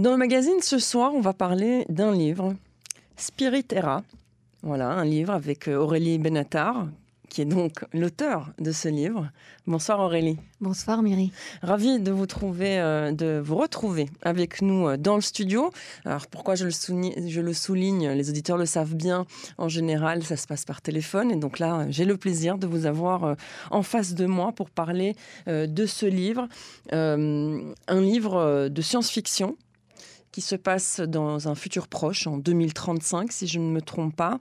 Dans le magazine ce soir, on va parler d'un livre, Spirit Era. Voilà, un livre avec euh, Aurélie Benatar, qui est donc l'auteur de ce livre. Bonsoir Aurélie. Bonsoir Myri. Ravi de vous trouver, euh, de vous retrouver avec nous euh, dans le studio. Alors pourquoi je le, souligne, je le souligne, les auditeurs le savent bien, en général ça se passe par téléphone et donc là j'ai le plaisir de vous avoir euh, en face de moi pour parler de ce livre, un livre de science-fiction qui se passe dans un futur proche, en 2035, si je ne me trompe pas.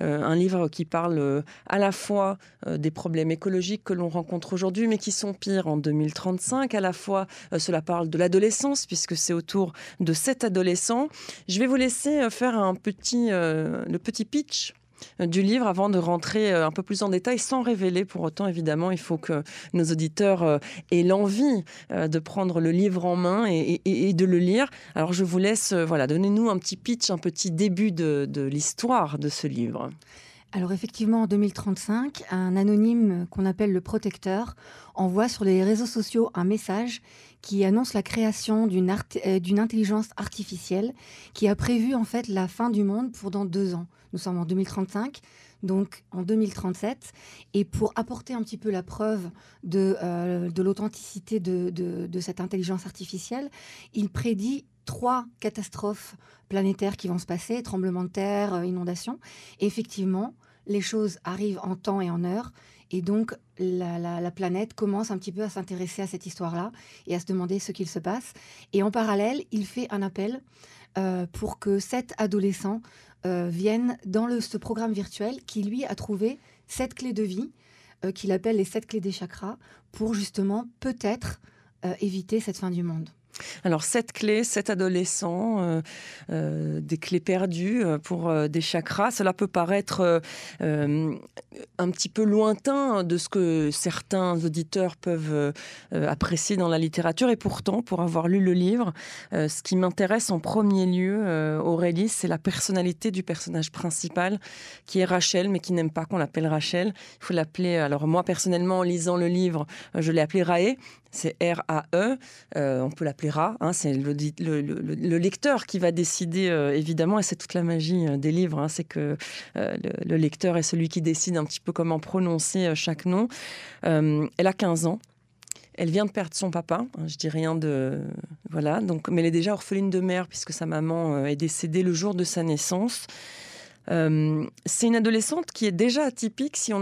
Euh, un livre qui parle euh, à la fois euh, des problèmes écologiques que l'on rencontre aujourd'hui, mais qui sont pires en 2035. À la fois, cela parle de l'adolescence, puisque c'est autour de cet adolescent. Je vais vous laisser faire un petit, le petit pitch du livre avant de rentrer euh, un peu plus en détail sans révéler pour autant évidemment il faut que nos auditeurs euh, aient l'envie de prendre le livre en main et, de le lire alors je vous laisse voilà donnez-nous un petit pitch un petit début de, de l'histoire de ce livre alors effectivement, en 2035, un anonyme qu'on appelle le protecteur envoie sur les réseaux sociaux un message qui annonce la création d'une intelligence artificielle qui a prévu en fait la fin du monde pour dans deux ans. Nous sommes en 2035, donc en 2037. Et pour apporter un petit peu la preuve de, euh, de l'authenticité de, de, cette intelligence artificielle, il prédit trois catastrophes planétaires qui vont se passer, tremblements de terre, euh, inondations. Et effectivement, les choses arrivent en temps et en heure. Et donc, la, la planète commence un petit peu à s'intéresser à cette histoire-là et à se demander ce qu'il se passe. Et en parallèle, il fait un appel euh, pour que sept adolescents euh, viennent dans le, ce programme virtuel qui, lui, a trouvé sept clés de vie, euh, qu'il appelle les sept clés des chakras, pour justement peut-être éviter cette fin du monde. Alors, cette clé, cet adolescent, euh, euh, des clés perdues euh, pour des chakras, cela peut paraître un petit peu lointain de ce que certains auditeurs peuvent apprécier dans la littérature. Et pourtant, pour avoir lu le livre, ce qui m'intéresse en premier lieu, Aurélie, c'est la personnalité du personnage principal, qui est Rachel, mais qui n'aime pas qu'on l'appelle Rachel. Il faut l'appeler, alors moi personnellement, en lisant le livre, je l'ai appelé Rae, c'est R-A-E, on peut l'appeler Hein, c'est le, lecteur qui va décider, euh, évidemment, et c'est toute la magie euh, des livres, hein, c'est que euh, le, lecteur est celui qui décide un petit peu comment prononcer chaque nom. elle a 15 ans. Elle vient de perdre son papa, hein, je dis rien de voilà, donc mais elle est déjà orpheline de mère puisque sa maman est décédée le jour de sa naissance. Euh, c'est une adolescente qui est déjà atypique si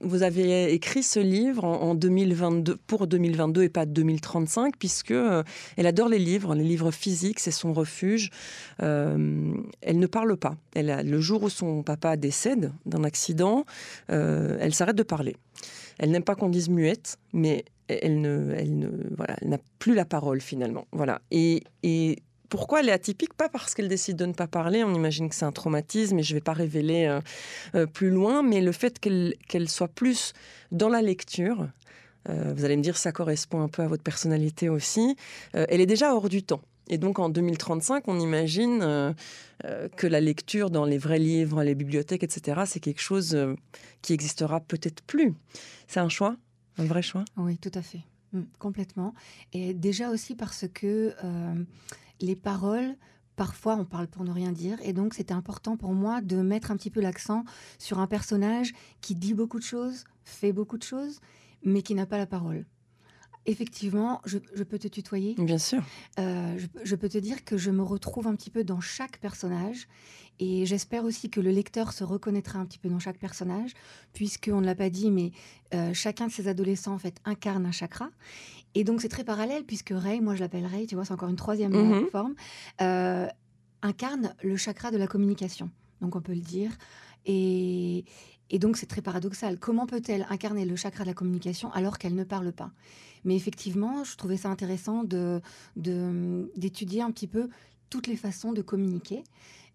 vous avez écrit ce livre en, 2022 pour 2022 et pas 2035 puisque euh, elle adore les livres, les livres physiques, c'est son refuge. Euh, elle ne parle pas. Elle a, le jour où son papa décède d'un accident, elle s'arrête de parler. Elle n'aime pas qu'on dise muette, mais elle n'a plus la parole finalement. Voilà. Pourquoi elle est atypique? Pas parce qu'elle décide de ne pas parler, on imagine que c'est un traumatisme et je ne vais pas révéler euh, euh, plus loin, mais le fait qu'elle soit plus dans la lecture, euh, vous allez me dire ça correspond un peu à votre personnalité aussi, elle est déjà hors du temps. Et donc en 2035, on imagine que la lecture dans les vrais livres, les bibliothèques, etc., c'est quelque chose qui existera peut-être plus. C'est un choix, un vrai choix? Oui, tout à fait. Mmh, complètement. Et déjà aussi parce que les paroles, parfois on parle pour ne rien dire. Et donc c'était important pour moi de mettre un petit peu l'accent sur un personnage qui dit beaucoup de choses, fait beaucoup de choses, mais qui n'a pas la parole. Effectivement, je, peux te tutoyer. Bien sûr. Euh, je, peux te dire que je me retrouve un petit peu dans chaque personnage et j'espère aussi que le lecteur se reconnaîtra un petit peu dans chaque personnage, puisqu'on ne l'a pas dit, mais euh, chacun de ces adolescents en fait incarne un chakra. Et donc c'est très parallèle, puisque Ray, moi je l'appelle Ray, tu vois, c'est encore une troisième mhm. forme, euh, incarne le chakra de la communication. Donc on peut le dire. Et, et donc c'est très paradoxal. Comment peut-elle incarner le chakra de la communication alors qu'elle ne parle pas? Mais effectivement, je trouvais ça intéressant de d'étudier un petit peu toutes les façons de communiquer.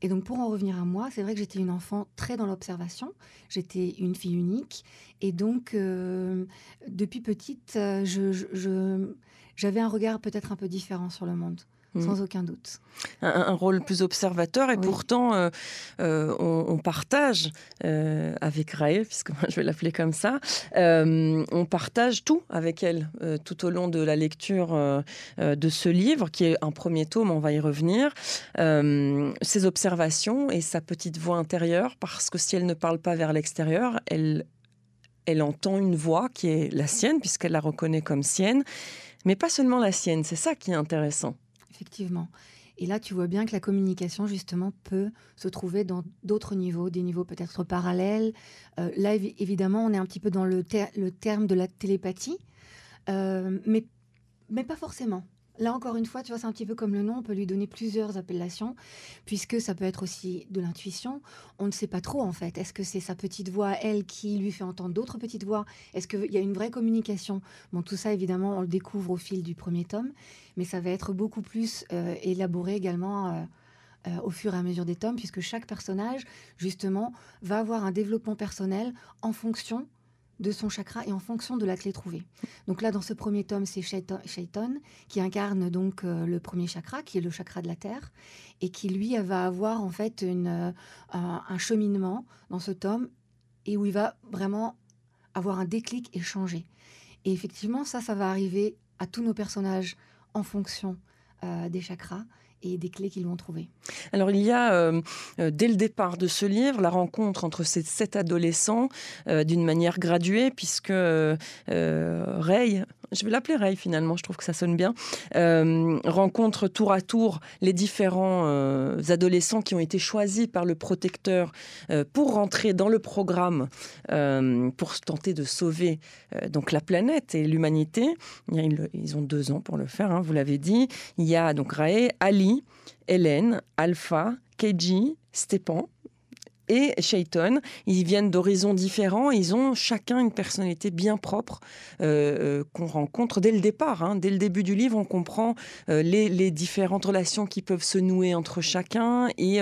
Et donc, pour en revenir à moi, c'est vrai que j'étais une enfant très dans l'observation. J'étais une fille unique. Et donc, euh, depuis petite, euh, j'avais un regard peut-être un peu différent sur le monde. Mm. sans aucun doute. Un, rôle plus observateur et pourtant euh, euh, on, partage euh, avec Raël, puisque moi je vais l'appeler comme ça, on partage tout avec elle tout au long de la lecture de ce livre qui est un premier tome, on va y revenir, ses observations et sa petite voix intérieure parce que si elle ne parle pas vers l'extérieur, elle elle entend une voix qui est la sienne, puisqu'elle la reconnaît comme sienne, mais pas seulement la sienne, c'est ça qui est intéressant. Effectivement. Et là, tu vois bien que la communication, justement, peut se trouver dans d'autres niveaux, des niveaux peut-être parallèles. Euh, là, évidemment, on est un petit peu dans le, terme de la télépathie, euh, mais, mais pas forcément. Là, encore une fois, tu vois, c'est un petit peu comme le nom, on peut lui donner plusieurs appellations, puisque ça peut être aussi de l'intuition. On ne sait pas trop, en fait. Est-ce que c'est sa petite voix, elle, qui lui fait entendre d'autres petites voix? Est-ce qu'il y a une vraie communication? Bon, tout ça, évidemment, on le découvre au fil du premier tome, mais ça va être beaucoup plus euh, élaboré également. Euh, euh, au fur et à mesure des tomes, puisque chaque personnage, justement, va avoir un développement personnel en fonction de son chakra et en fonction de la clé trouvée. Donc là, dans ce premier tome, c'est Shaitan qui incarne donc euh, le premier chakra, qui est le chakra de la terre, et qui lui va avoir en fait euh, un cheminement dans ce tome et où il va vraiment avoir un déclic et changer. Et effectivement, ça, ça va arriver à tous nos personnages en fonction euh, des chakras et des clés qu'ils vont trouver. Alors il y a, euh, euh, dès le départ de ce livre, la rencontre entre ces sept adolescents euh, d'une manière graduée, puisque Ray, je vais l'appeler Ray finalement, je trouve que ça sonne bien, rencontre tour à tour les différents adolescents qui ont été choisis par le protecteur pour rentrer dans le programme, pour tenter de sauver donc la planète et l'humanité. Ils ont deux ans pour le faire, hein, vous l'avez dit. Il y a donc Ray, Ali, Hélène, Alpha, Keiji, Stepan et Shaiton. Ils viennent d'horizons différents. Ils ont chacun une personnalité bien propre euh, euh, qu'on rencontre dès le départ. Hein. Dès le début du livre, on comprend euh, les, différentes relations qui peuvent se nouer entre chacun et,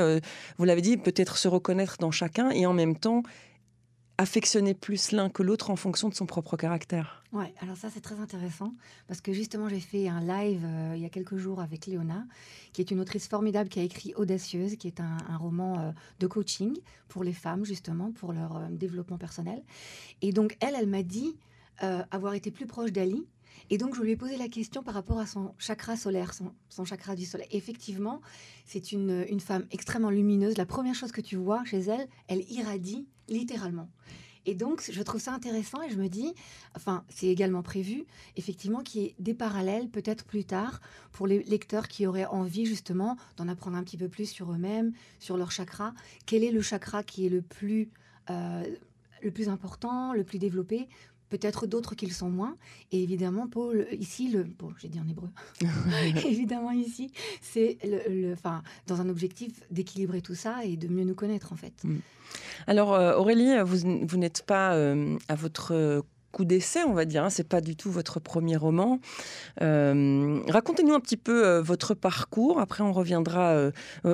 vous l'avez dit, peut-être se reconnaître dans chacun et en même temps affectionner plus l'un que l'autre en fonction de son propre caractère. Ouais, alors ça c'est très intéressant parce que justement j'ai fait un live euh, il y a quelques jours avec Léona, qui est une autrice formidable qui a écrit Audacieuse, qui est un, roman euh, de coaching pour les femmes justement, pour leur euh, développement personnel. Et donc elle, elle m'a dit avoir été plus proche d'Ali et donc, je lui ai posé la question par rapport à son chakra solaire, son, chakra du soleil. Effectivement, c'est une, femme extrêmement lumineuse. La première chose que tu vois chez elle, elle irradie littéralement. Et donc, je trouve ça intéressant et je me dis, enfin, c'est également prévu, effectivement, qu'il y ait des parallèles peut-être plus tard pour les lecteurs qui auraient envie justement d'en apprendre un petit peu plus sur eux-mêmes, sur leur chakra. Quel est le chakra qui est le plus, euh, le plus important, le plus développé peut-être d'autres qui le sont moins. Et évidemment, Paul, ici, le, bon, j'ai dit en hébreu, évidemment ici, c'est le, enfin, dans un objectif d'équilibrer tout ça et de mieux nous connaître en fait. Mm. Alors euh, Aurélie, vous, vous n'êtes pas euh, à votre coup d'essai, on va dire. Hein. C'est pas du tout votre premier roman. Euh, racontez-nous un petit peu euh, votre parcours. Après, on reviendra euh,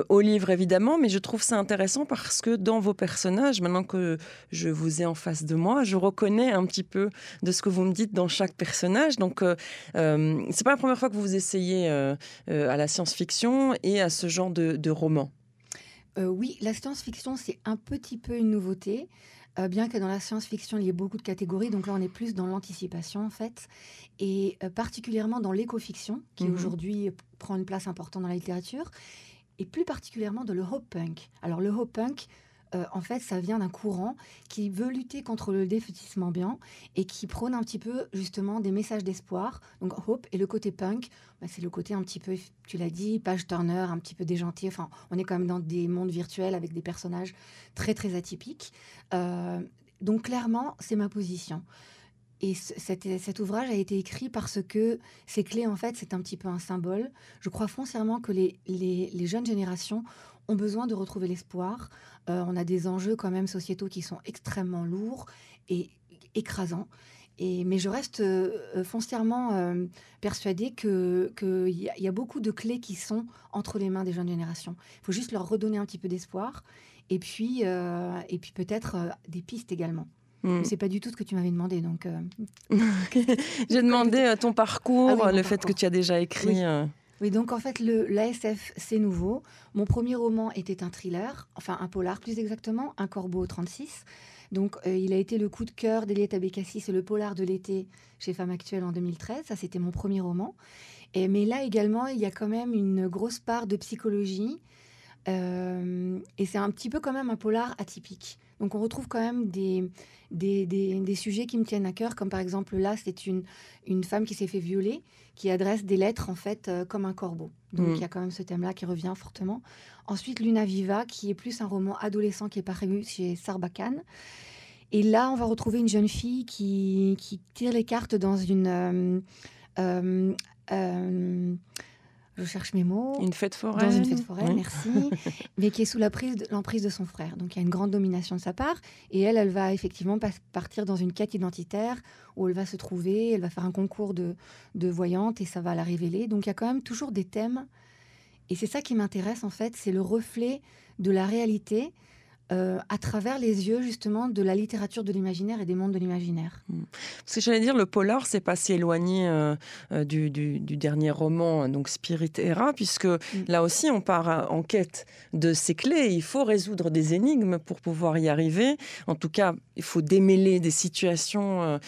au livre évidemment, mais je trouve ça intéressant parce que dans vos personnages, maintenant que je vous ai en face de moi, je reconnais un petit peu de ce que vous me dites dans chaque personnage. Donc, c'est pas la première fois que vous essayez à la science-fiction et à ce genre de, de roman. oui, la science-fiction, c'est un petit peu une nouveauté. Euh, bien que dans la science-fiction, il y ait beaucoup de catégories, donc là on est plus dans l'anticipation en fait, et euh, particulièrement dans l'éco-fiction, qui mhm. aujourd'hui prend une place importante dans la littérature, et plus particulièrement dans le hope punk. Alors le hope punk, euh, en fait, ça vient d'un courant qui veut lutter contre le défaitisme ambiant et qui prône un petit peu justement des messages d'espoir. Donc Hope et le côté punk, bah, c'est le côté un petit peu, tu l'as dit, page turner, un petit peu déjanté. Enfin, on est quand même dans des mondes virtuels avec des personnages très très atypiques. Euh, donc clairement, c'est ma position. Et cet, ouvrage a été écrit parce que ces clés, en fait, c'est un petit peu un symbole. Je crois foncièrement que les, les jeunes générations ont besoin de retrouver l'espoir. Euh, on a des enjeux quand même sociétaux qui sont extrêmement lourds et écrasants. Et, mais je reste euh, foncièrement euh, persuadée qu'il y, a beaucoup de clés qui sont entre les mains des jeunes générations. Il faut juste leur redonner un petit peu d'espoir et puis, et puis peut-être des pistes également. Hmm. C'est pas du tout ce que tu m'avais demandé, donc. J'ai demandé ton parcours, ah le fait que tu as déjà écrit Oui, donc en fait, l'ASF, c'est nouveau. Mon premier roman était un thriller, enfin un polar plus exactement, Un corbeau 36. Donc euh, il a été le coup de cœur d'Eliette Abécassi, c'est le polar de l'été chez Femme Actuelle en 2013. Ça, c'était mon premier roman. Et, mais là également, il y a quand même une grosse part de psychologie. Euh, et c'est un petit peu quand même un polar atypique. Donc on retrouve quand même des, des, des, sujets qui me tiennent à cœur, comme par exemple là, c'est une, une femme qui s'est fait violer, qui adresse des lettres en fait euh, comme un corbeau. Donc mm. il y a quand même ce thème-là qui revient fortement. Ensuite, Luna Viva, qui est plus un roman adolescent qui est paru chez Sarbacane. Et là, on va retrouver une jeune fille qui, qui tire les cartes dans une... Euh, euh, je cherche mes mots. Une fête foraine. Dans une fête foraine, merci. mais qui est sous l'emprise de, de son frère. Donc il y a une grande domination de sa part. Et elle, elle va effectivement partir dans une quête identitaire où elle va se trouver, elle va faire un concours de, de voyante et ça va la révéler. Donc il y a quand même toujours des thèmes. Et c'est ça qui m'intéresse en fait, c'est le reflet de la réalité euh, à travers les yeux justement de la littérature de l'imaginaire et des mondes de l'imaginaire. Hmm. Ce que j'allais dire, le polar, c'est pas si éloigné euh, euh, du, dernier roman, donc Spirit Era, puisque hmm. là aussi on part en quête de ces clés. Il faut résoudre des énigmes pour pouvoir y arriver. En tout cas, il faut démêler des situations.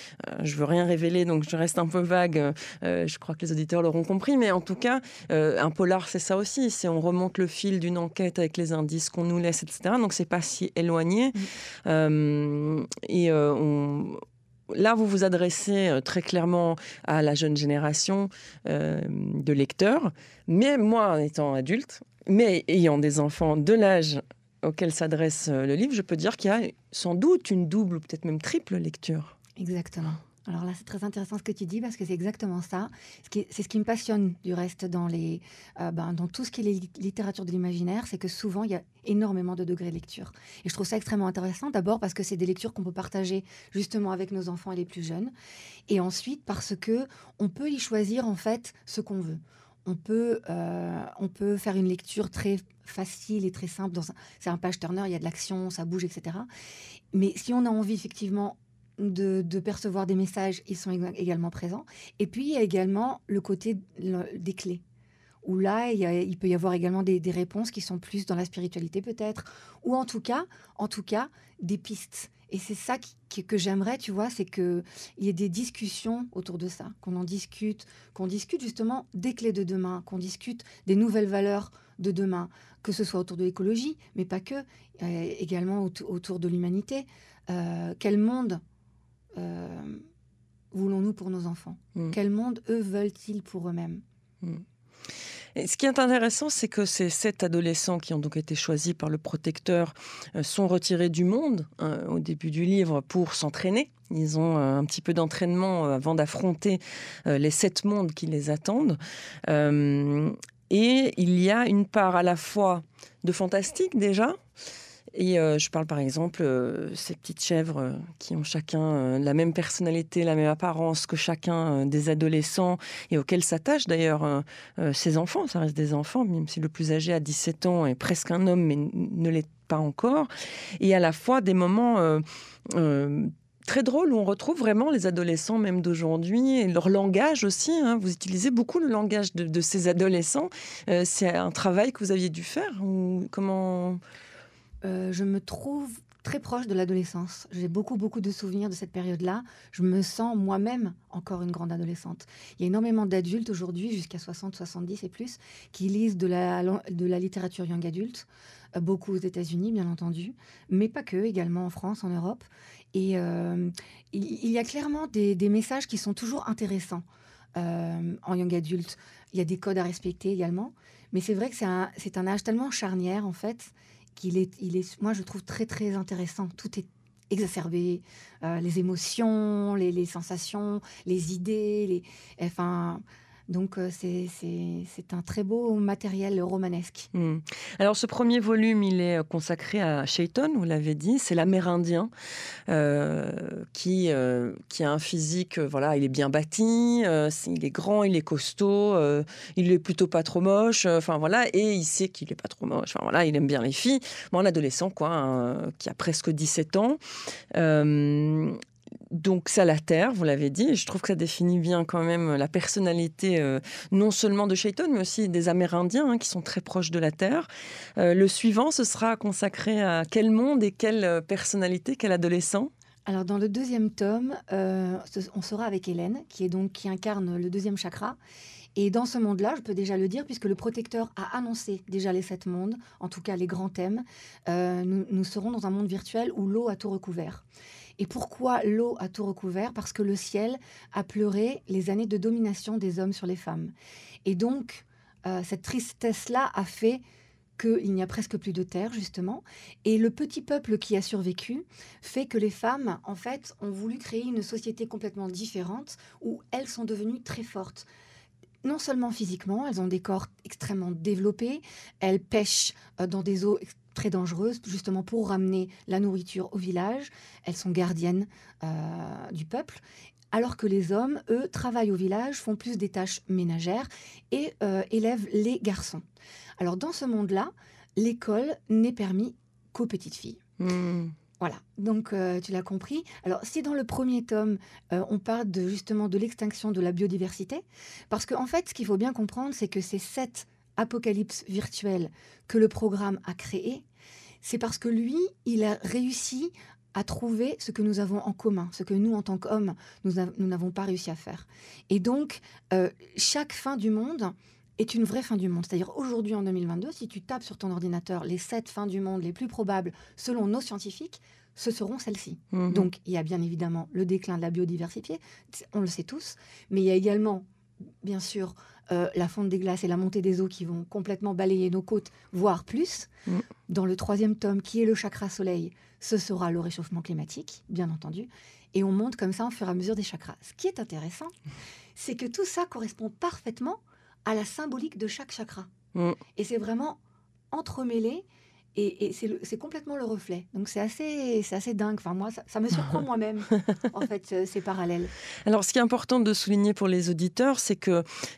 je veux rien révéler, donc je reste un peu vague. je crois que les auditeurs l'auront compris, mais en tout cas, un polar, c'est ça aussi. C'est on remonte le fil d'une enquête avec les indices qu'on nous laisse, etc. Donc c'est pas si éloigné. Mm. Euh, et euh, là, vous vous adressez euh, très clairement à la jeune génération de lecteurs. Mais moi, en étant adulte, mais ayant des enfants de l'âge auquel s'adresse le livre, je peux dire qu'il y a sans doute une double ou peut-être même triple lecture. Exactement. Alors là, c'est très intéressant ce que tu dis parce que c'est exactement ça. C'est ce qui me passionne du reste dans, les, euh, ben, dans tout ce qui est littérature de l'imaginaire, c'est que souvent, il y a énormément de degrés de lecture. Et je trouve ça extrêmement intéressant, d'abord parce que c'est des lectures qu'on peut partager justement avec nos enfants et les plus jeunes. Et ensuite parce que on peut y choisir en fait ce qu'on veut. On peut, euh, on peut faire une lecture très facile et très simple. C'est un page turner, il y a de l'action, ça bouge, etc. Mais si on a envie effectivement de, percevoir des messages, ils sont également présents. Et puis, il y a également le côté des clés, où là, il, peut y avoir également des, réponses qui sont plus dans la spiritualité peut-être, ou en tout cas, en tout cas, des pistes. Et c'est ça que j'aimerais, tu vois, c'est qu'il y ait des discussions autour de ça, qu'on en discute, qu'on discute justement des clés de demain, qu'on discute des nouvelles valeurs de demain, que ce soit autour de l'écologie, mais pas que, euh, également autour de l'humanité. Euh, quel monde euh, voulons-nous pour nos enfants? Mm. Quel monde, eux, veulent-ils pour eux-mêmes? Mm. Et ce qui est intéressant, c'est que ces sept adolescents qui ont donc été choisis par le protecteur euh, sont retirés du monde hein, au début du livre pour s'entraîner. Ils ont euh, un petit peu d'entraînement avant d'affronter les sept mondes qui les attendent. et il y a une part à la fois de fantastique déjà, et euh, je parle par exemple euh, ces petites chèvres euh, qui ont chacun la même personnalité, la même apparence que chacun des adolescents et auxquels s'attachent d'ailleurs ces enfants. Ça reste des enfants, même si le plus âgé a 17 ans est presque un homme, mais ne l'est pas encore. Et à la fois des moments très drôles où on retrouve vraiment les adolescents même d'aujourd'hui et leur langage aussi. Hein. Vous utilisez beaucoup le langage de, de ces adolescents. c'est un travail que vous aviez dû faire ou comment euh, je me trouve très proche de l'adolescence. J'ai beaucoup, beaucoup de souvenirs de cette période-là. Je me sens moi-même encore une grande adolescente. Il y a énormément d'adultes aujourd'hui, jusqu'à 60, 70 et plus, qui lisent de la, de la littérature young adulte, euh, beaucoup aux États-Unis, bien entendu, mais pas que, également en France, en Europe. Et euh, il, y a clairement des, messages qui sont toujours intéressants en young adulte. Il y a des codes à respecter également. Mais c'est vrai que c'est un, un âge tellement charnière, en fait, qu'il est, il est, moi je trouve très très intéressant. Tout est exacerbé, euh, les émotions, les, les, sensations, les idées, les, enfin, donc euh, c'est un très beau matériel romanesque. Hmm. Alors ce premier volume, il est consacré à Shayton, vous l'avez dit, c'est l'Amérindien euh, qui, euh, qui a un physique, voilà, il est bien bâti, il est grand, il est costaud, il est plutôt pas trop moche, enfin voilà, et il sait qu'il est pas trop moche, enfin voilà, il aime bien les filles. Moi, un adolescent, quoi, qui a presque 17 ans donc ça la terre, vous l'avez dit, et je trouve que ça définit bien quand même la personnalité euh, non seulement de Shaiton, mais aussi des Amérindiens hein, qui sont très proches de la terre. Euh, le suivant, ce sera consacré à quel monde et quelle personnalité, quel adolescent? Alors dans le deuxième tome, on sera avec Hélène, qui est donc qui incarne le deuxième chakra. Et dans ce monde-là, je peux déjà le dire, puisque le protecteur a annoncé déjà les sept mondes, en tout cas les grands thèmes, nous serons dans un monde virtuel où l'eau a tout recouvert. Et pourquoi l'eau a tout recouvert? Parce que le ciel a pleuré les années de domination des hommes sur les femmes. Et donc, euh, cette tristesse-là a fait qu'il n'y a presque plus de terre, justement. Et le petit peuple qui a survécu fait que les femmes, en fait, ont voulu créer une société complètement différente où elles sont devenues très fortes non seulement physiquement, elles ont des corps extrêmement développés, elles pêchent euh, dans des eaux très dangereuses, justement pour ramener la nourriture au village. Elles sont gardiennes euh, du peuple. Alors que les hommes, eux, travaillent au village, font plus des tâches ménagères et euh, élèvent les garçons. Alors dans ce monde-là, l'école n'est permis qu'aux petites filles. Hmm. Voilà, donc euh, tu l'as compris. Alors si dans le premier tome, on parle de, justement de l'extinction de la biodiversité, parce qu'en en fait, ce qu'il faut bien comprendre, c'est que ces sept apocalypse virtuelle que le programme a créé, c'est parce que lui, il a réussi à trouver ce que nous avons en commun, ce que nous, en tant qu'hommes, nous n'avons pas réussi à faire. Et donc, euh, chaque fin du monde est une vraie fin du monde. C'est-à-dire aujourd'hui, en 2022, si tu tapes sur ton ordinateur les sept fins du monde les plus probables selon nos scientifiques, ce seront celles-ci. Mhm. Donc, il y a bien évidemment le déclin de la biodiversité, on le sait tous, mais il y a également, bien sûr, euh, la fonte des glaces et la montée des eaux qui vont complètement balayer nos côtes, voire plus. Mm. Dans le troisième tome, qui est le chakra soleil, ce sera le réchauffement climatique, bien entendu. Et on monte comme ça au fur et à mesure des chakras. Ce qui est intéressant, c'est que tout ça correspond parfaitement à la symbolique de chaque chakra. Mm. Et c'est vraiment entremêlé et, c'est complètement le reflet. Donc c'est assez, assez dingue. Enfin, moi, ça, me surprend moi-même, en fait, euh, ces parallèles. Alors, ce qui est important de souligner pour les auditeurs, c'est que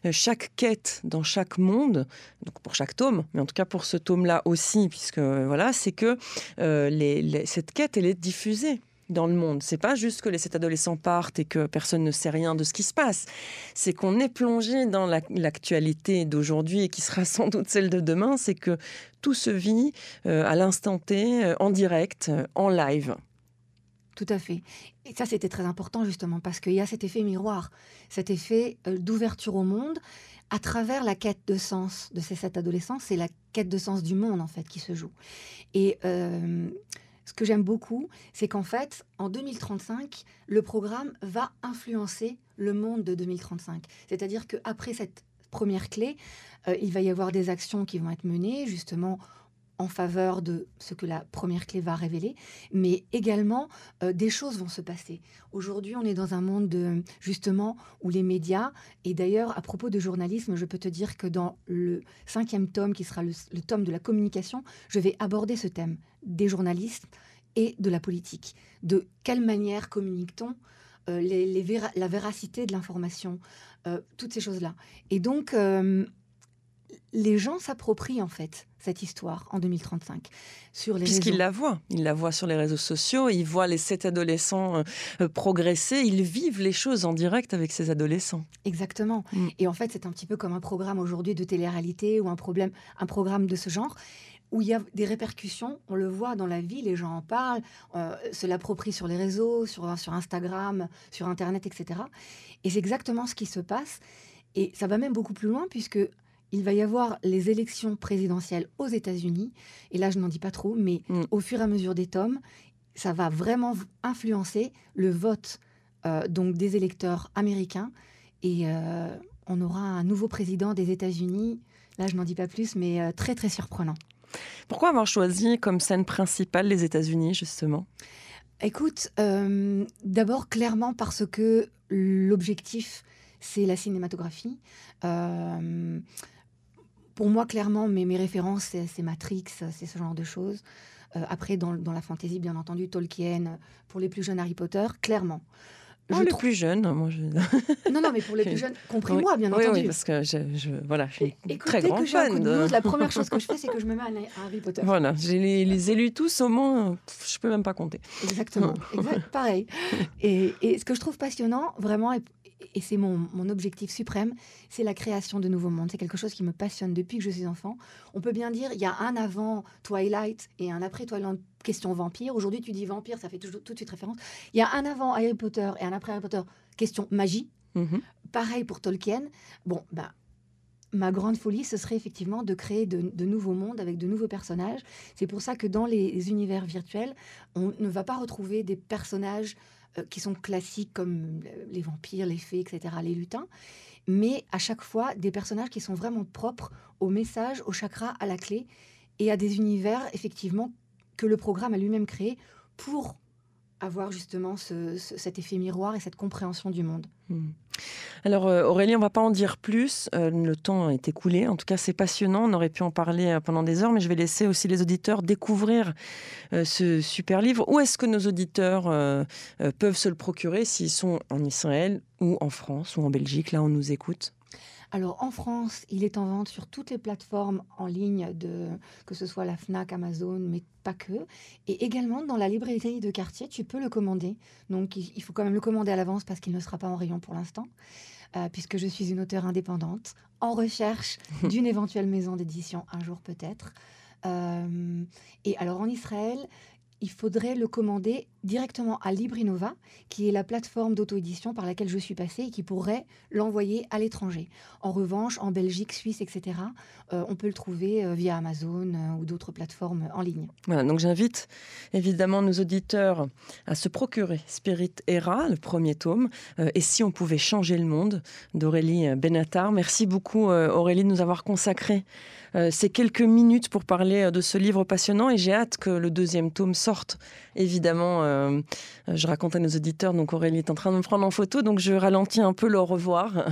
euh, chaque quête dans chaque monde, donc pour chaque tome, mais en tout cas pour ce tome-là aussi, puisque voilà, c'est que euh, cette quête, elle est diffusée dans le monde. C'est pas juste que les sept adolescents partent et que personne ne sait rien de ce qui se passe. C'est qu'on est plongé dans l'actualité d'aujourd'hui et qui sera sans doute celle de demain. C'est que tout se vit euh, à l'instant T, euh, en direct, euh, en live. Tout à fait. Et ça, c'était très important justement parce qu'il y a cet effet miroir, cet effet d'ouverture au monde à travers la quête de sens de ces sept adolescents. C'est la quête de sens du monde en fait qui se joue. Et ce que j'aime beaucoup, c'est qu'en fait, en 2035, le programme va influencer le monde de 2035. C'est-à-dire qu'après cette première clé, euh, il va y avoir des actions qui vont être menées justement en faveur de ce que la première clé va révéler, mais également euh, des choses vont se passer. Aujourd'hui, on est dans un monde de, justement où les médias, et d'ailleurs à propos de journalisme, je peux te dire que dans le cinquième tome, qui sera le tome de la communication, je vais aborder ce thème des journalistes et de la politique. De quelle manière communique-t-on euh, les, la véracité de l'information, euh, toutes ces choses-là. Et donc, les gens s'approprient en fait cette histoire en 2035 sur les Puisqu'ils la voient, ils la voient sur les réseaux sociaux, ils voient les sept adolescents progresser, ils vivent les choses en direct avec ces adolescents. Exactement. Mm. Et en fait, c'est un petit peu comme un programme aujourd'hui de télé-réalité ou un problème, un programme de ce genre où il y a des répercussions, on le voit dans la vie, les gens en parlent, euh, se l'approprient sur les réseaux, sur, sur Instagram, sur Internet, etc. Et c'est exactement ce qui se passe. Et ça va même beaucoup plus loin, puisque il va y avoir les élections présidentielles aux États-Unis. Et là, je n'en dis pas trop, mais mm. au fur et à mesure des tomes, ça va vraiment influencer le vote euh, donc des électeurs américains. Et euh, on aura un nouveau président des États-Unis. Là, je n'en dis pas plus, mais très, très surprenant. Pourquoi avoir choisi comme scène principale les États-Unis, justement? Écoute, euh, d'abord clairement parce que l'objectif, c'est la cinématographie. Euh, pour moi, clairement, mes, mes références, c'est Matrix, c'est ce genre de choses. Euh, après, dans, dans, la fantasy, bien entendu, Tolkien, pour les plus jeunes Harry Potter, clairement. je les plus jeunes, moi. Je... non, non, mais pour les plus jeunes, compris-moi, bien entendu. Oui, parce que je, voilà, je suis très grand fan. De... la première chose que je fais, c'est que je me mets à Harry Potter. Voilà, j'ai les, les, élus tous au moins, je peux même pas compter. Exactement, exact, pareil. Et, et, ce que je trouve passionnant, vraiment, et, et c'est mon, mon, objectif suprême, c'est la création de nouveaux mondes. C'est quelque chose qui me passionne depuis que je suis enfant. On peut bien dire, il y a un avant Twilight et un après Twilight question vampire. Aujourd'hui, tu dis vampire, ça fait tout, tout de suite référence. Il y a un avant Harry Potter et un après Harry Potter, question magie. Mhm. Pareil pour Tolkien. Bon, bah, ma grande folie, ce serait effectivement de créer de, nouveaux mondes avec de nouveaux personnages. C'est pour ça que dans les univers virtuels, on ne va pas retrouver des personnages euh, qui sont classiques comme les vampires, les fées, etc., les lutins, mais à chaque fois des personnages qui sont vraiment propres au message, au chakra, à la clé, et à des univers, effectivement, que le programme a lui-même créé pour avoir justement cet effet miroir et cette compréhension du monde. Hmm. Alors euh, Aurélie, on va pas en dire plus, euh, le temps est écoulé, en tout cas c'est passionnant, on aurait pu en parler euh, pendant des heures, mais je vais laisser aussi les auditeurs découvrir ce super livre. Où est-ce que nos auditeurs peuvent se le procurer s'ils sont en Israël ou en France ou en Belgique, là on nous écoute? Alors en France, il est en vente sur toutes les plateformes en ligne, de, que ce soit la FNAC, Amazon, mais pas que. Et également dans la librairie de quartier, tu peux le commander. Donc il faut quand même le commander à l'avance parce qu'il ne sera pas en rayon pour l'instant. Euh, puisque je suis une auteure indépendante, en recherche d'une éventuelle maison d'édition un jour peut-être. Euh, et alors en Israël, il faudrait le commander directement à Librinova, qui est la plateforme d'auto-édition par laquelle je suis passée et qui pourrait l'envoyer à l'étranger. En revanche, en Belgique, Suisse, etc., euh, on peut le trouver euh, via Amazon euh, ou d'autres plateformes en ligne. Voilà, donc j'invite évidemment nos auditeurs à se procurer Spirit Era, le premier tome, et si on pouvait changer le monde d'Aurélie Benatar. Merci beaucoup Aurélie de nous avoir consacré ces quelques minutes pour parler de ce livre passionnant et j'ai hâte que le deuxième tome sorte évidemment euh, je raconte à nos auditeurs, donc Aurélie est en train de me prendre en photo, donc je ralentis un peu le revoir.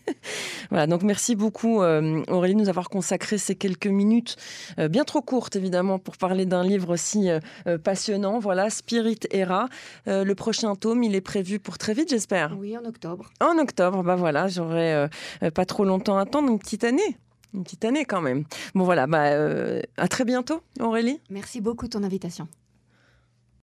voilà, donc merci beaucoup euh, Aurélie de nous avoir consacré ces quelques minutes, euh, bien trop courtes évidemment, pour parler d'un livre aussi passionnant. Voilà, Spirit Era. le prochain tome, il est prévu pour très vite, j'espère. Oui, en octobre. En octobre, bah voilà, j'aurai pas trop longtemps à attendre, une petite année. Une petite année quand même. Bon voilà, bah, à très bientôt Aurélie. Merci beaucoup de ton invitation.